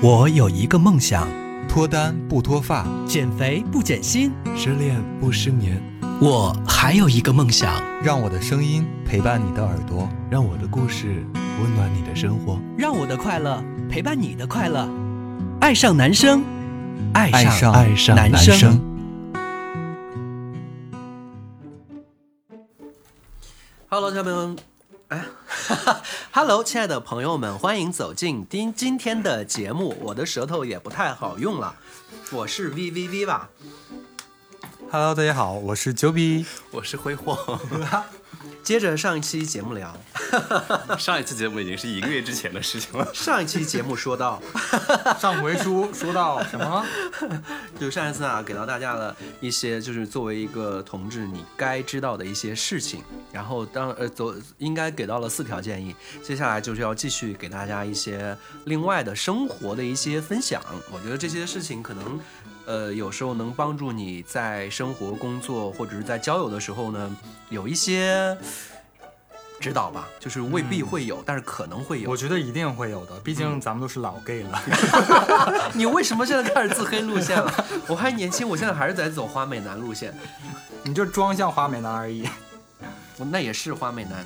我有一个梦想，脱单不脱发，减肥不减心。失恋不失眠。我还有一个梦想，让我的声音陪伴你的耳朵，让我的故事温暖你的生活，让我的快乐陪伴你的快乐。爱上男生，爱爱上爱上男男生。Hello，小朋友们，哎，Hello，亲爱的朋友们，欢迎走进今今天的节目。我的舌头也不太好用了，我是 V V V 吧？Hello，大家好，我是九比。我是挥霍。接着上一期节目聊，上一期节目已经是一个月之前的事情了。上一期节目说到，上回书说到什么？就上一次啊，给到大家了一些就是作为一个同志你该知道的一些事情，然后当呃走应该给到了四条建议，接下来就是要继续给大家一些另外的生活的一些分享。我觉得这些事情可能呃有时候能帮助你在生活、工作或者是在交友的时候呢有一些指导吧，就是未必会有，但是可能会有我。觉得一定会有的，毕竟咱们都是老 gay 了。你为什么现在开始自黑路线了？我还年轻，我现在还是在走花美男路线。你就装像花美男而已。我 那也是花美男，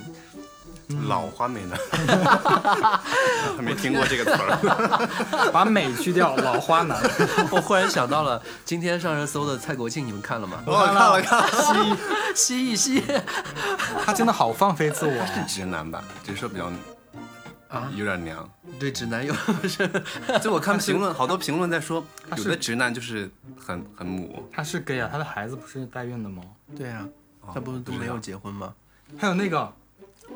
老花美男，还没听过这个词儿。把美去掉，老花男。我忽然想到了今天上热搜的蔡国庆，你们看了吗？我看了看了，吸一吸他真的好放飞自我。直男吧，只是说比较啊，有点娘。对，直男有是就我看评论，好多评论在说，有的直男就是很很母。他是 gay 啊，他的孩子不是代孕的吗？对啊，他不是都没有结婚吗？还有那个，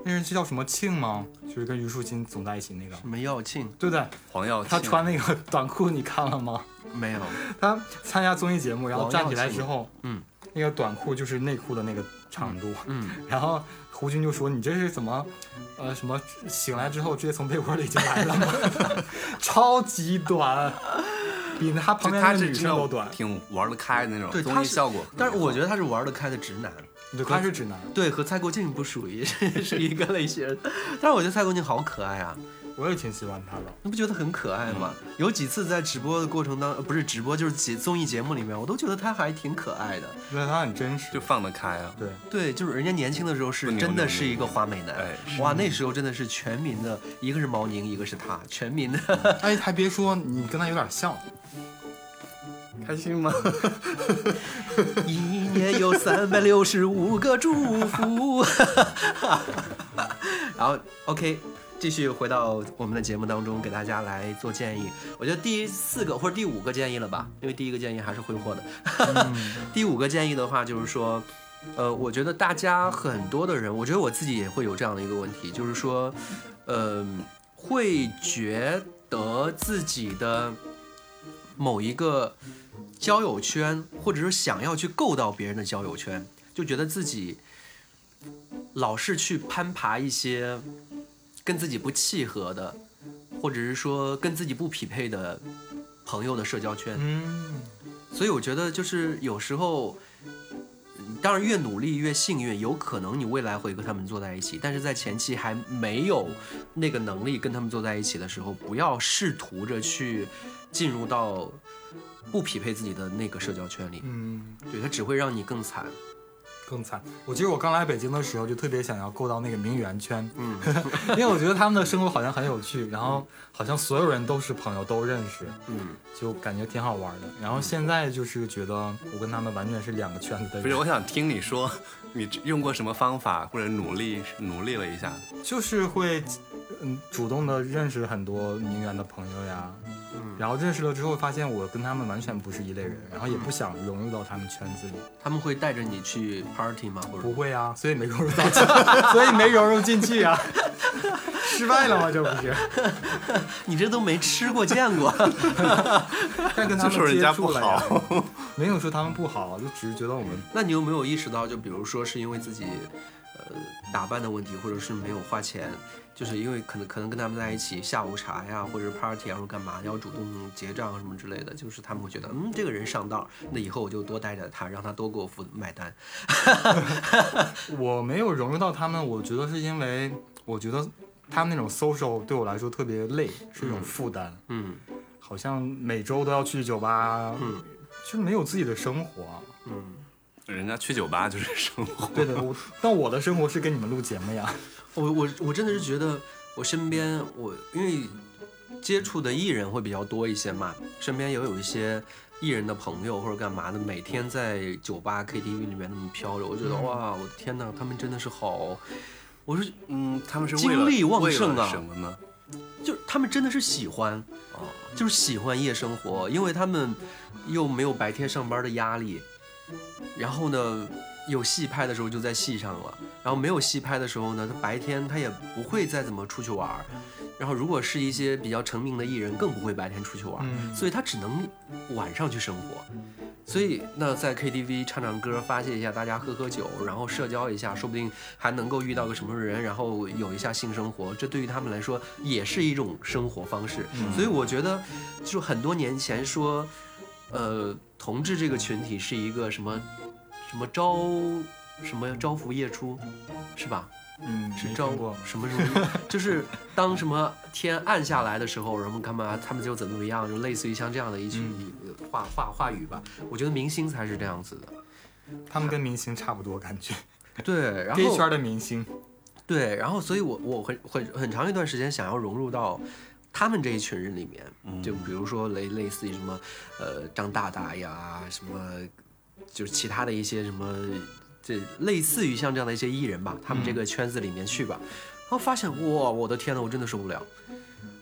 那人叫什么庆吗？就是跟虞书欣总在一起那个，什么耀庆对不对？黄耀庆他穿那个短裤，你看了吗？没有？他参加综艺节目，然后站起来之后，嗯，那个短裤就是内裤的那个长度，嗯，然后胡军就说：“你这是怎么，呃，什么醒来之后直接从被窝里就来了吗？超级短，比他旁边他是的女生都短。挺玩得开的那种综对他是艺效果。但是我觉得他是玩得开的直男。对，他是直男，对，和蔡国庆不属于 是一个类型人，但是我觉得蔡国庆好可爱啊，我也挺喜欢他的。你不觉得很可爱吗？有几次在直播的过程当，呃不是直播，就是节综艺节目里面，我都觉得他还挺可爱的。觉得他很真实。就放得开啊。对，对，就是人家年轻的时候是真的是一个花美男，哎哇，那时候真的是全民的，一个是毛宁，一个是他，全民的。哎，还别说，你跟他有点像。开心吗？一年有三百六十五个祝福。然后，OK，继续回到我们的节目当中，给大家来做建议。我觉得第四个或者第五个建议了吧，因为第一个建议还是挥霍的。第五个建议的话，就是说，呃，我觉得大家很多的人，我觉得我自己也会有这样的一个问题，就是说，呃，会觉得自己的某一个交友圈，或者是想要去够到别人的交友圈，就觉得自己老是去攀爬一些跟自己不契合的，或者是说跟自己不匹配的朋友的社交圈。嗯，所以我觉得就是有时候，嗯当然越努力越幸运，有可能你未来会跟他们坐在一起，但是在前期还没有那个能力跟他们坐在一起的时候，不要试图着去进入到不匹配自己的那个社交圈里，嗯，对，它只会让你更惨。更惨。我记得我刚来北京的时候，就特别想要够到那个名媛圈，嗯，因为我觉得他们的生活好像很有趣，然后好像所有人都是朋友，都认识，嗯，就感觉挺好玩的。然后现在就是觉得我跟他们完全是两个圈子的人。不是，我想听你说，你用过什么方法或者努力努力了一下？就是会，嗯，主动的认识很多名媛的朋友呀，嗯然后认识了之后发现我跟他们完全不是一类人，然后也不想融入到他们圈子里，他们会带着你去 party 吗？或者不会啊，所以没融入到，所以没融入进去啊，失败了吗？这不是？你这都没吃过见过，但跟他们接就说人家不触了没有说他们不好，就只是觉得我们那你有没有意识到，就比如说是因为自己，呃，打扮的问题，或者是没有花钱，就是因为可能可能跟他们在一起下午茶呀，或者 party 啊，或者干嘛，要主动结账什么之类的，就是他们会觉得，嗯，这个人上道，那以后我就多带着他，让他多给我付买单。我没有融入到他们，我觉得是因为我觉得他们那种 social 对我来说特别累，是一种负担。嗯好像每周都要去酒吧，嗯，就没有自己的生活。嗯，人家去酒吧就是生活。对的，我但我的生活是跟你们录节目呀。我我我真的是觉得我身边我因为接触的艺人会比较多一些嘛，身边也有一些艺人的朋友或者干嘛的，每天在酒吧 KTV 里面那么飘着，我觉得、嗯哇，我的天呐，他们真的是好，我是嗯，他们是精力旺盛啊什么呢？就是他们真的是喜欢，哦，就是喜欢夜生活，因为他们又没有白天上班的压力，然后呢，有戏拍的时候就在戏上了，然后没有戏拍的时候呢，他白天他也不会再怎么出去玩儿，然后如果是一些比较成名的艺人，更不会白天出去玩儿，嗯所以他只能晚上去生活。所以那在 KTV 唱唱歌，发泄一下，大家喝喝酒，然后社交一下，说不定还能够遇到个什么人，然后有一下性生活，这对于他们来说也是一种生活方式。所以我觉得，就很多年前说，呃，同志这个群体是一个什么什么朝什么朝伏夜出，是吧？嗯，是朝过。什么什么，就是当什么天暗下来的时候，人们干嘛他们就怎么怎么样，就类似于像这样的一句嗯话话话语吧。我觉得明星才是这样子的，他们跟明星差不多，感觉对，然后圈的明星。对，然后所以我我很很很长一段时间想要融入到他们这一群人里面，嗯就比如说类类似于什么呃张大大呀，什么就是其他的一些什么这类似于像这样的一些艺人吧，他们这个圈子里面去吧，然后发现哇，我的天呐，我真的受不了。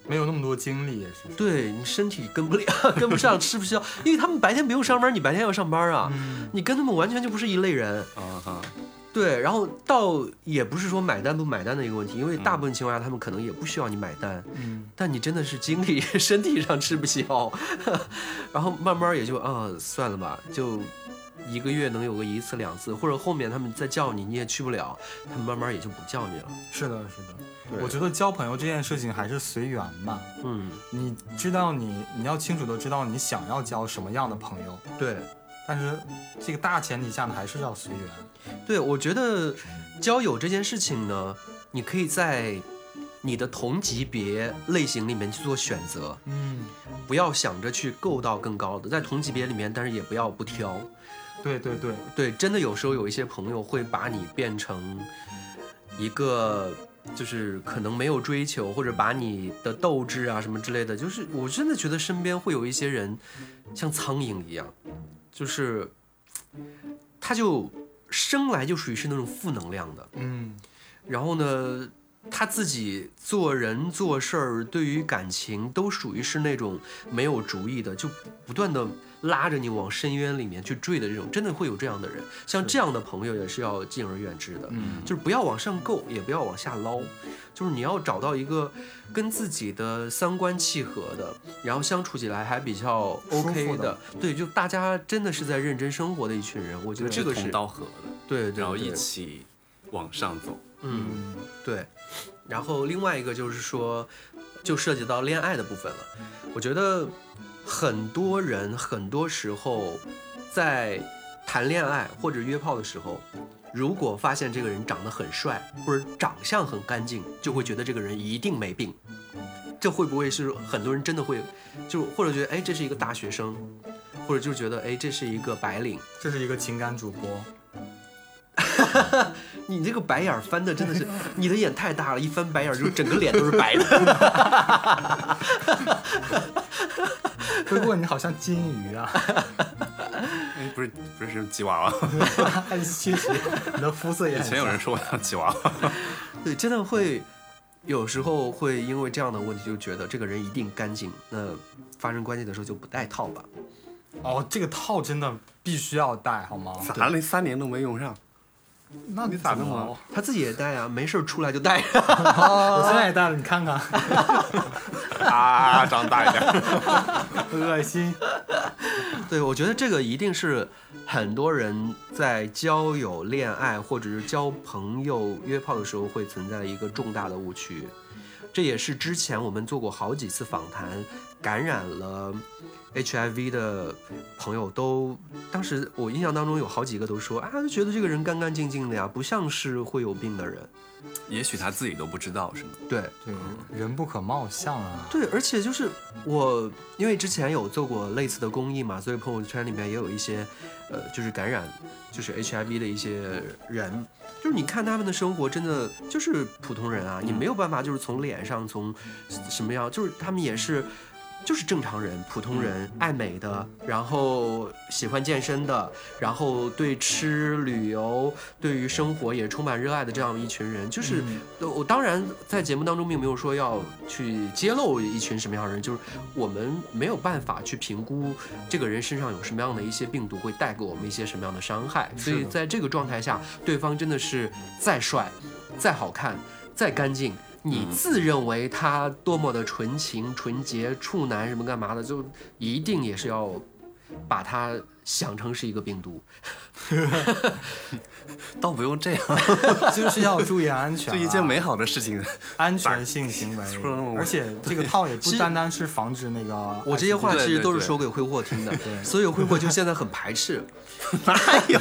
没有那么多精力，也是。对你身体跟不了，跟不上，吃不消，因为他们白天不用上班，你白天要上班啊，嗯。你跟他们完全就不是一类人。啊哈，对，然后倒也不是说买单不买单的一个问题，因为大部分情况下他们可能也不需要你买单，嗯，但你真的是精力、身体上吃不消，然后慢慢也就啊算了吧，就一个月能有个一次两次，或者后面他们再叫你你也去不了，他们慢慢也就不叫你了。是的，是的。我觉得交朋友这件事情还是随缘吧。嗯，你知道你，你要清楚的知道你想要交什么样的朋友，对。但是这个大前提下呢，还是要随缘。对，我觉得交友这件事情呢，你可以在你的同级别类型里面去做选择，嗯，不要想着去够到更高的，在同级别里面，但是也不要不挑。对对对，对，真的有时候有一些朋友会把你变成一个。就是可能没有追求，或者把你的斗志啊什么之类的，就是我真的觉得身边会有一些人像苍蝇一样，就是他就生来就属于是那种负能量的，嗯，然后呢，他自己做人做事儿，对于感情都属于是那种没有主意的，就不断的拉着你往深渊里面去坠的这种，真的会有这样的人。像这样的朋友也是要敬而远之的，嗯就是不要往上够，也不要往下捞，就是你要找到一个跟自己的三观契合的，然后相处起来还比较 OK 的的，对，就大家真的是在认真生活的一群人，我觉得这个是志同道合的，对对然后一起往上走。嗯。嗯，对，然后另外一个就是说，就涉及到恋爱的部分了。我觉得很多人很多时候在谈恋爱或者约炮的时候，如果发现这个人长得很帅或者长相很干净，就会觉得这个人一定没病。这会不会是很多人真的会，就或者觉得哎这是一个大学生，或者就觉得哎这是一个白领，这是一个情感主播。你这个白眼翻的真的是，你的眼太大了，一翻白眼就整个脸都是白的。不过你好像金鱼啊，哎，不是不是是吉娃娃，还是其实，你的肤色也以。前有人说我像吉娃娃。对，真的会有时候会因为这样的问题就觉得这个人一定干净，那发生关系的时候就不带套吧。哦，这个套真的必须要戴，好吗？咋了？三年都没用上？那你咋那么怎么？他自己也戴啊，没事儿出来就戴。我现在也戴了，你看看，啊，长大一点。恶心。对，我觉得这个一定是很多人在交友、恋爱或者是交朋友、约炮的时候会存在的一个重大的误区。这也是之前我们做过好几次访谈，感染了 HIV 的朋友都，当时我印象当中有好几个都说啊，就觉得这个人干干净净的呀，不像是会有病的人。也许他自己都不知道，是吗？对对，人不可貌相啊。对，而且就是我，因为之前有做过类似的公益嘛，所以朋友圈里面也有一些，呃，就是感染就是 HIV 的一些人，就是你看他们的生活，真的就是普通人啊，你没有办法就是从脸上从什么样，就是他们也是。就是正常人、普通人，爱美的，然后喜欢健身的，然后对吃、旅游、对于生活也充满热爱的这样一群人。就是呃我当然在节目当中并没有说要去揭露一群什么样的人，就是我们没有办法去评估这个人身上有什么样的一些病毒会带给我们一些什么样的伤害。所以在这个状态下，对方真的是再帅、再好看、再干净。你自认为他多么的纯情、纯洁、处男什么干嘛的，就一定也是要把他想成是一个病毒。倒不用这样，就是要注意安全、啊，就一件美好的事情。安全性行为而且这个套也不单单是防止那个。我这些话其实都是说给挥霍听的，对所以挥霍就现在很排斥。哪有？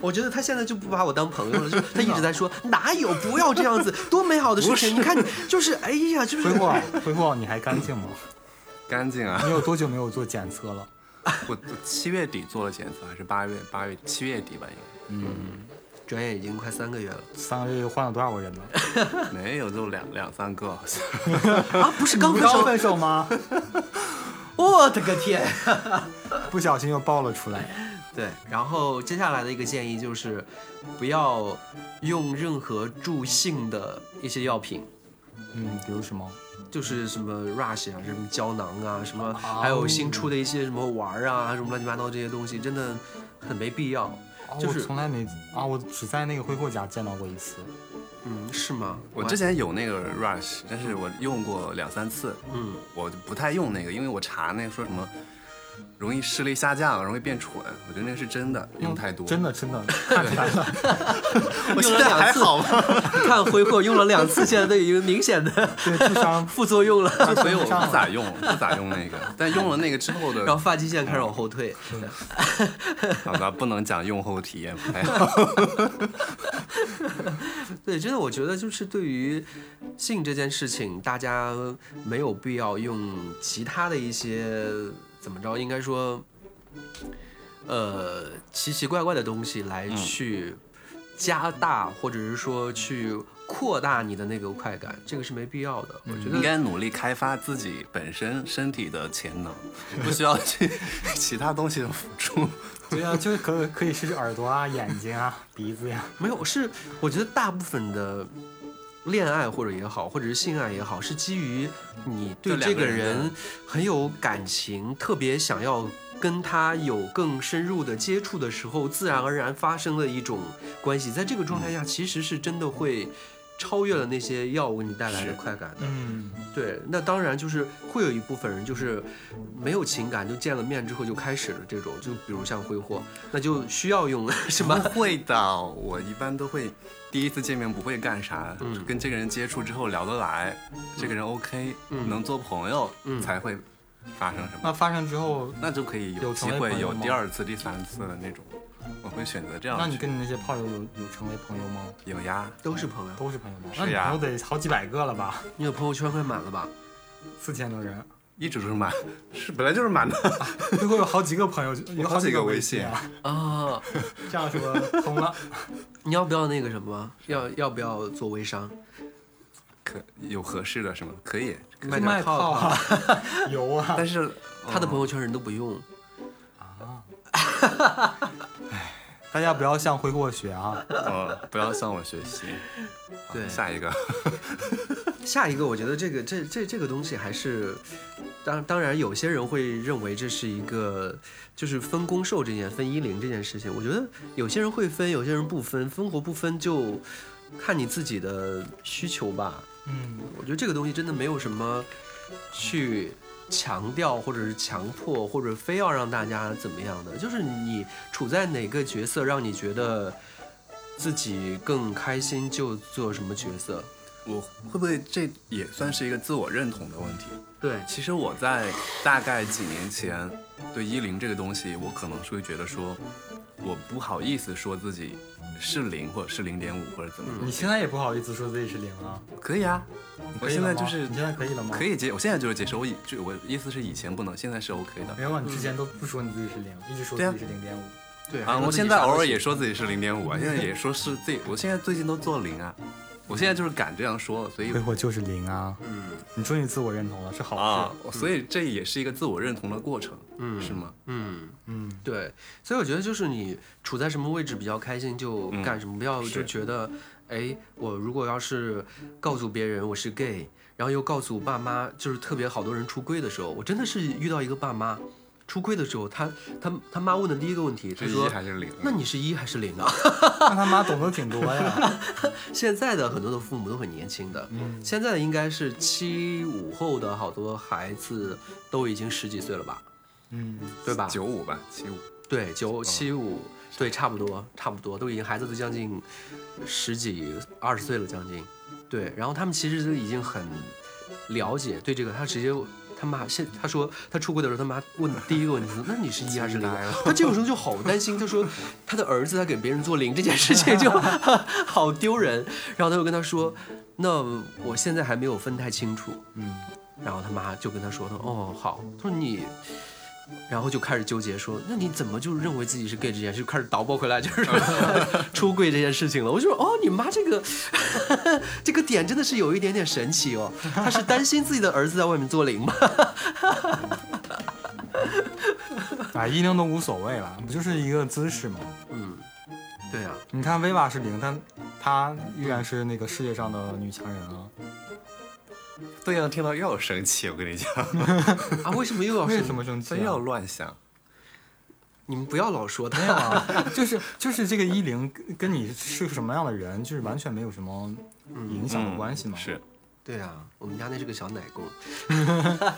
我觉得他现在就不把我当朋友了，就他一直在说哪有，不要这样子，多美好的事情！你看你就是，哎呀，就是挥霍，挥霍，你还干净吗？干净啊！你有多久没有做检测了？我 我七月底做了检测，还是八月八月七月底吧？应该。嗯转眼已经快三个月了三个月又换了多少个人呢？没有，就两两三个好像。啊！不是刚刚分手？分手吗？我的个天！不小心又爆了出来。对，然后接下来的一个建议就是，不要用任何助兴的一些药品。嗯，比如什么？就是什么 rush 啊，什么胶囊啊，什么还有新出的一些什么玩儿啊，什么乱七八糟这些东西，真的很没必要。哦就是我从来没啊，我只在那个挥霍家见到过一次。嗯，是吗？我之前有那个 Rush，但是我用过两三次，嗯，我就不太用那个，因为我查那个说什么容易视力下降，容易变蠢，我觉得那个是真的，用太多。真的真的看出来了。用了两次，好吗？你看挥霍用了两次，现在都已经明显的对，智商副作用了，所以我不咋用，不咋用那个。但用了那个之后的，然后发际线开始往后退。好吧，不能讲用后体验不太好。对，真的，我觉得就是对于性这件事情，大家没有必要用其他的一些怎么着，应该说，呃，奇奇怪怪的东西来去加大，或者是说去扩大你的那个快感，这个是没必要的。我觉得应该努力开发自己本身身体的潜能，不需要去其他东西的辅助。对啊，就是可可以试试耳朵啊、眼睛啊、鼻子呀。没有，是我觉得大部分的恋爱或者也好，或者是性爱也好，是基于你对这个个人很有感情，特别想要跟他有更深入的接触的时候，自然而然发生的一种关系。在这个状态下，其实是真的会超越了那些药物给你带来的快感的。嗯，对，那当然就是会有一部分人就是没有情感，就见了面之后就开始了这种，就比如像挥霍，那就需要用什么不会的，我一般都会第一次见面不会干啥，嗯跟这个人接触之后聊得来，这个人 OK，、嗯能做朋友、嗯才会发生什么，那发生之后，那就可以有机会有第二次、第三次的那种。我会选择这样。那你跟你那些炮友有有成为朋友吗？有呀？都是朋友。都是朋友吗？是呀那你朋友得好几百个了吧？你的朋友圈快满了吧？四千多人，一直都是满，是本来就是满的。最后有好几个朋友，有好几几个个微信信啊。啊，这样说通了。你要不要那个什么？要要不要做微商？可有合适的是吗？可以，卖卖。啊，有啊。但是他的朋友圈人都不用。啊大家不要向挥霍学啊！呃，不要向我学习。对下一个，下一个，我觉得这个这这这个东西还是，当当然有些人会认为这是一个就是分公授这件分一零这件事情，我觉得有些人会分，有些人不分，分或不分就看你自己的需求吧。嗯，我觉得这个东西真的没有什么去强调，或者是强迫，或者非要让大家怎么样的，就是你处在哪个角色，让你觉得自己更开心，就做什么角色。我会不会这也算是一个自我认同的问题？对，其实我在大概几年前对一零这个东西，我可能是会觉得说，我不好意思说自己是零或者是零点五或者怎么你现在也不好意思说自己是零啊？可以啊，我现在就是你现在可以了吗？可。以接，我现在就是接受，我以就我意思是以前不能，现在是 OK 的没。有啊，你之前都不说你自己是零，一直说对啊自己是零点五。对啊，我现在偶尔也说自己是零点五啊，现在也说是自己，我现在最近都做零啊，我现在就是敢这样说，所以挥霍就是零啊！嗯你终于自我认同了，是好啊事。，所以这也是一个自我认同的过程，嗯是吗？嗯。嗯，对，所以我觉得就是你处在什么位置比较开心就嗯干什么，不要就觉得，哎，我如果要是告诉别人我是 gay，然后又告诉爸妈，就是特别好多人出柜的时候，我真的是遇到一个爸妈出柜的时候，他他他妈问的第一个问题，他说。还是零？那你是一还是零啊？那他妈懂得挺多呀。现在的很多的父母都很年轻的，嗯，现在应该是七五后的好多孩子都已经十几岁了吧，嗯，对吧？九五吧，七五。对，九七五，对，差不多，差不多，都已经孩子都将近十几、二十岁了，将近。对，然后他们其实都已经很了解对这个，他直接他妈现他说他出轨的时候，他妈问第一个问题是，那你是一还是零？他这种时候就好担心，他说他的儿子在给别人做零这件事情就 好丢人，然后他就跟他说，那我现在还没有分太清楚，嗯，然后他妈就跟他说他说：“哦，好。”他说你，然后就开始纠结说：“那你怎么就认为自己是 gay 这件事，就开始倒拨回来，就是 出柜这件事情了。”我就说：“哦，你妈这个 这个点真的是有一点点神奇哦，她是担心自己的儿子在外面做零吗？哎，一零都无所谓了，不就是一个姿势吗？嗯，对啊，你看 Viva 是零，但她依然是那个世界上的女强人啊。对呀，听到又要生气，我跟你讲，啊，为什么又要为生什么生气、非要啊？乱想。你们不要老说没有他。呀，就是就是这个一零跟跟你是什么样的人，就是完全没有什么影响的关系嘛。嗯是，对啊，我们家那是个小奶工。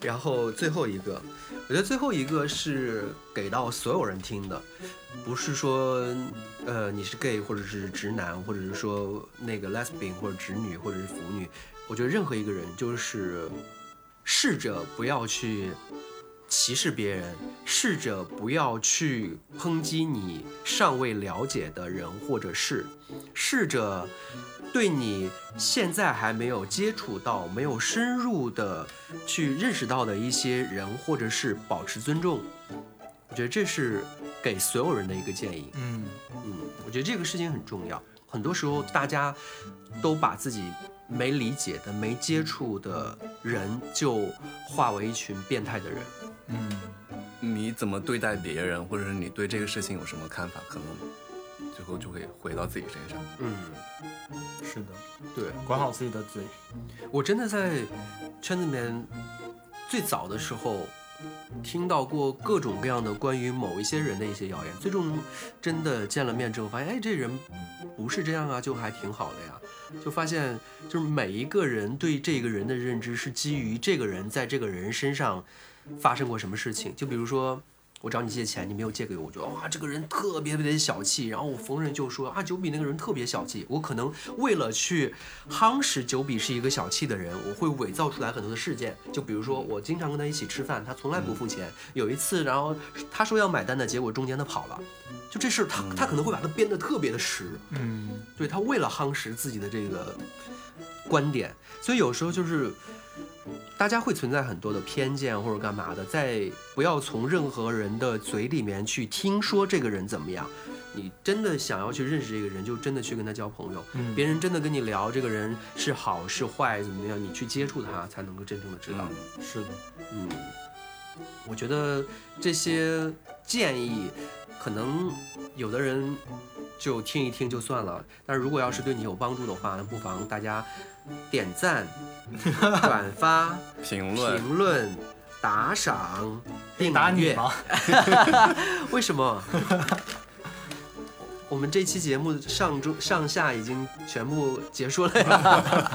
然后最后一个，我觉得最后一个是给到所有人听的，不是说呃你是 gay 或者是直男，或者是说那个 lesbian 或者直女或者是腐女，我觉得任何一个人就是试着不要去歧视别人，试着不要去抨击你尚未了解的人或者事，试着对你现在还没有接触到、没有深入的去认识到的一些人或者是保持尊重。我觉得这是给所有人的一个建议。嗯，嗯，我觉得这个事情很重要。很多时候，大家都把自己没理解的、没接触的人，就化为一群变态的人。嗯，你怎么对待别人，或者是你对这个事情有什么看法，可能最后就会回到自己身上。嗯，是的，对管好自己的嘴。我真的在圈子里面最早的时候。听到过各种各样的关于某一些人的一些谣言，最终真的见了面之后，发现哎，这人不是这样啊，就还挺好的呀。就发现，就是每一个人对这个人的认知是基于这个人在这个人身上发生过什么事情。就比如说，我找你借钱，你没有借给我，我觉得哇，这个人特别特别小气。然后我逢人就说啊，九比那个人特别小气。我可能为了去夯实九比是一个小气的人，我会伪造出来很多的事件。就比如说，我经常跟他一起吃饭，他从来不付钱。有一次，然后他说要买单的，结果中间他跑了。就这事儿，他他可能会把它编得特别的实。嗯，对他为了夯实自己的这个观点，所以有时候就是大家会存在很多的偏见或者干嘛的，在不要从任何人的嘴里面去听说这个人怎么样。你真的想要去认识这个人，就真的去跟他交朋友。嗯别人真的跟你聊这个人是好是坏怎么样，你去接触他才能够真正的知道。是的，嗯，我觉得这些建议，可能有的人就听一听就算了，但是如果要是对你有帮助的话，那不妨大家点赞、转发、评论评论、打赏、订打你阅。吗？为什么？我们这期节目上中上下已经全部结束了呀。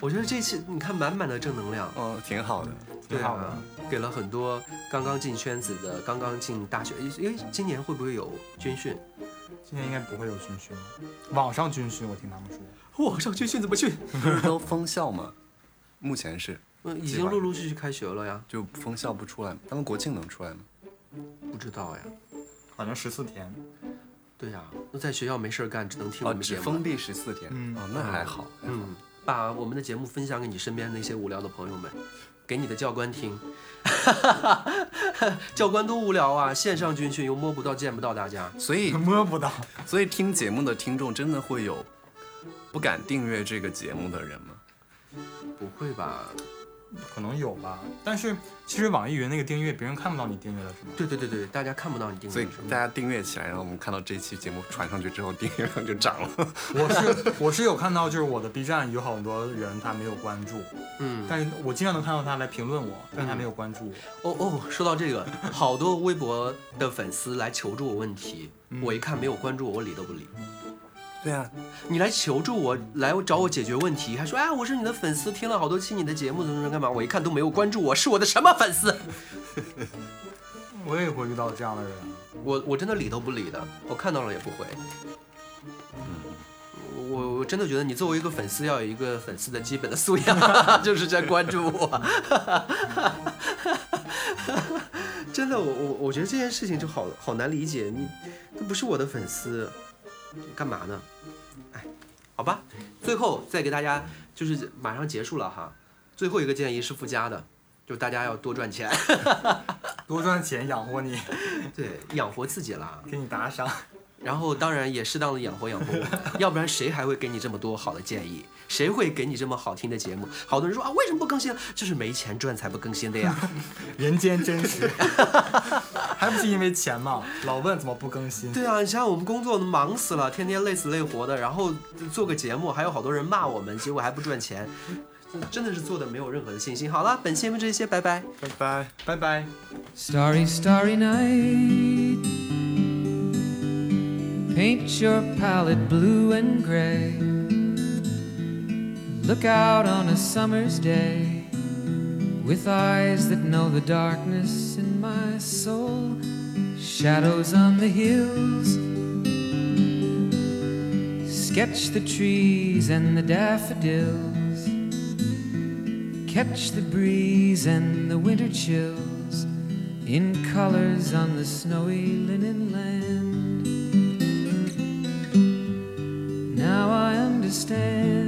我觉得这期你看满满的正能量，哦，挺好的。对挺好的啊，给了很多刚刚进圈子的、刚刚进大学，因为今年会不会有军训？今年应该不会有军训了，网上军训我听他们说。网上军训怎么去？不是都封校吗？目前是嗯，已经陆陆续续开学了呀。就封校不出来吗？他们国庆能出来吗？不知道呀。反正十四天。对呀、那在学校没事儿干，只能听我哦，们节目。只封闭十四天，嗯哦，那还好，嗯，把我们的节目分享给你身边那些无聊的朋友们，给你的教官听。教官多无聊啊，线上军训又摸不到见不到大家。所以 摸不到。所以听节目的听众真的会有不敢订阅这个节目的人吗？不会吧？可能有吧，但是其实网易云那个订阅，别人看不到你订阅了是吗？对对对对，大家看不到你订所以阅是吗大家订阅起来，然后我们看到这期节目传上去之后，订阅量就涨了。我是我是有看到，就是我的 B 站有好多人他没有关注，嗯，但是我经常能看到他来评论我，但他没有关注我。哦哦，说到这个，好多微博的粉丝来求助我问题，我一看没有关注我，我理都不理。对啊，你来求助我，来找我解决问题，还说哎，我是你的粉丝，听了好多期你的节目，怎么怎么干嘛？我一看都没有关注我，是我的什么粉丝？我也会遇到这样的人，我我真的理都不理的，我看到了也不回。我我真的觉得你作为一个粉丝，要有一个粉丝的基本的素养，就是在关注我。真的，我我我觉得这件事情就好好难理解，你那不是我的粉丝，干嘛呢？哎，好吧，最后再给大家就是马上结束了哈，最后一个建议是附加的，就是大家要多赚钱，多赚钱养活你，对，养活自己啦。给你打赏。然后当然也适当的养活养活我，要不然谁还会给你这么多好的建议？谁会给你这么好听的节目？好多人说啊，为什么不更新？就是没钱赚才不更新的呀。人间真实，还不是因为钱嘛？老问怎么不更新？对啊，你想想我们工作忙死了，天天累死累活的，然后做个节目，还有好多人骂我们，结果还不赚钱，真的是做的没有任何的信心。好了，本期节目这些，拜拜。拜拜。拜拜。Starry, starry night. Paint your palette blue and gray. Look out on a summer's day with eyes that know the darkness in my soul. Shadows on the hills. Sketch the trees and the daffodils. Catch the breeze and the winter chills in colors on the snowy linen land. Now I understand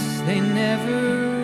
they never